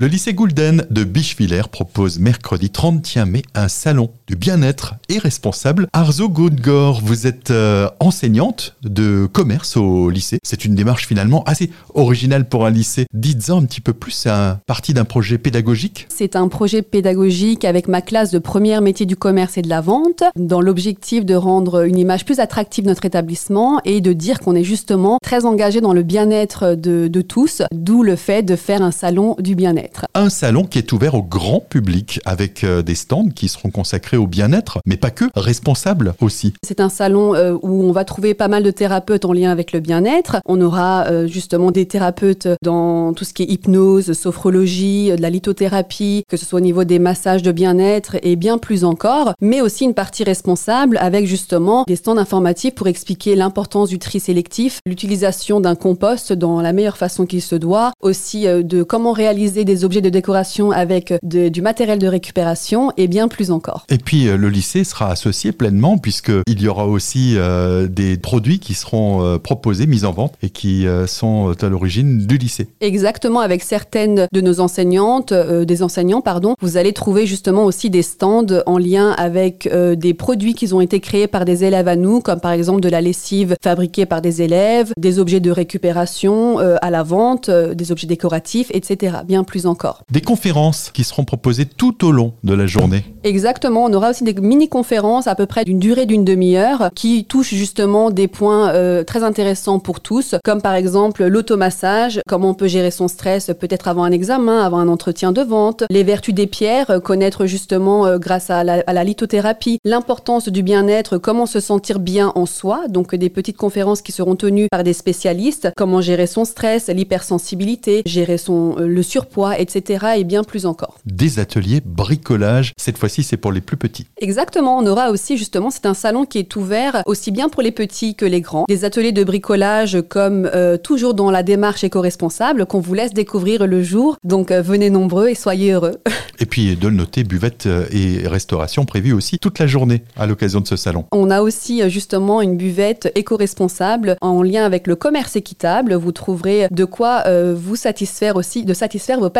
Le lycée Goulden de Bichevillers propose mercredi 31 mai un salon du bien-être et responsable. Arzo Goudgor, vous êtes euh, enseignante de commerce au lycée. C'est une démarche finalement assez originale pour un lycée. Dites-en un petit peu plus, c'est un parti d'un projet pédagogique C'est un projet pédagogique avec ma classe de première métier du commerce et de la vente, dans l'objectif de rendre une image plus attractive de notre établissement et de dire qu'on est justement très engagé dans le bien-être de tous, d'où le fait de faire un salon du bien-être. Un salon qui est ouvert au grand public avec euh, des stands qui seront consacrés au bien-être, mais pas que, responsables aussi. C'est un salon euh, où on va trouver pas mal de thérapeutes en lien avec le bien-être. On aura euh, justement des thérapeutes dans tout ce qui est hypnose, sophrologie, de la lithothérapie, que ce soit au niveau des massages de bien-être et bien plus encore, mais aussi une partie responsable avec justement des stands informatifs pour expliquer l'importance du tri sélectif, l'utilisation d'un compost dans la meilleure façon qu'il se doit, aussi de comment réaliser des objets de décoration avec du matériel de récupération et bien plus encore. Et puis euh, le lycée sera associé pleinement puisqu'il y aura aussi euh, des produits qui seront euh, proposés, mis en vente et qui sont à l'origine du lycée. Exactement, avec certaines de nos enseignantes, des enseignants, pardon, vous allez trouver justement aussi des stands en lien avec des produits qui ont été créés par des élèves à nous, comme par exemple de la lessive fabriquée par des élèves, des objets de récupération à la vente, des objets décoratifs, etc. Bien plus encore. Des conférences qui seront proposées tout au long de la journée. Exactement, on aura aussi des mini-conférences à peu près d'une durée d'une demi-heure qui touchent justement des points euh, très intéressants pour tous, comme par exemple l'automassage, comment on peut gérer son stress peut-être avant un examen, avant un entretien de vente, les vertus des pierres, euh, connaître justement euh, grâce à la, à la lithothérapie, l'importance du bien-être, comment se sentir bien en soi, donc des petites conférences qui seront tenues par des spécialistes, comment gérer son stress, l'hypersensibilité, gérer son, le surpoids, etc. et bien plus encore. Des ateliers bricolage, cette fois-ci c'est pour les plus petits. Exactement, on aura aussi justement, c'est un salon qui est ouvert aussi bien pour les petits que les grands. Des ateliers de bricolage comme euh, toujours dans la démarche éco-responsable qu'on vous laisse découvrir le jour. Donc euh, venez nombreux et soyez heureux. Et puis de le noter, buvette euh, et restauration prévues aussi toute la journée à l'occasion de ce salon. On a aussi justement une buvette éco-responsable en lien avec le commerce équitable. Vous trouverez de quoi vous satisfaire aussi, de satisfaire vos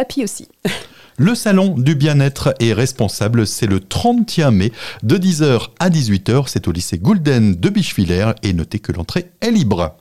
Le salon du bien-être est responsable, c'est le 31 mai de 10h à 18h, c'est au lycée Goulden de Bichevillers et notez que l'entrée est libre.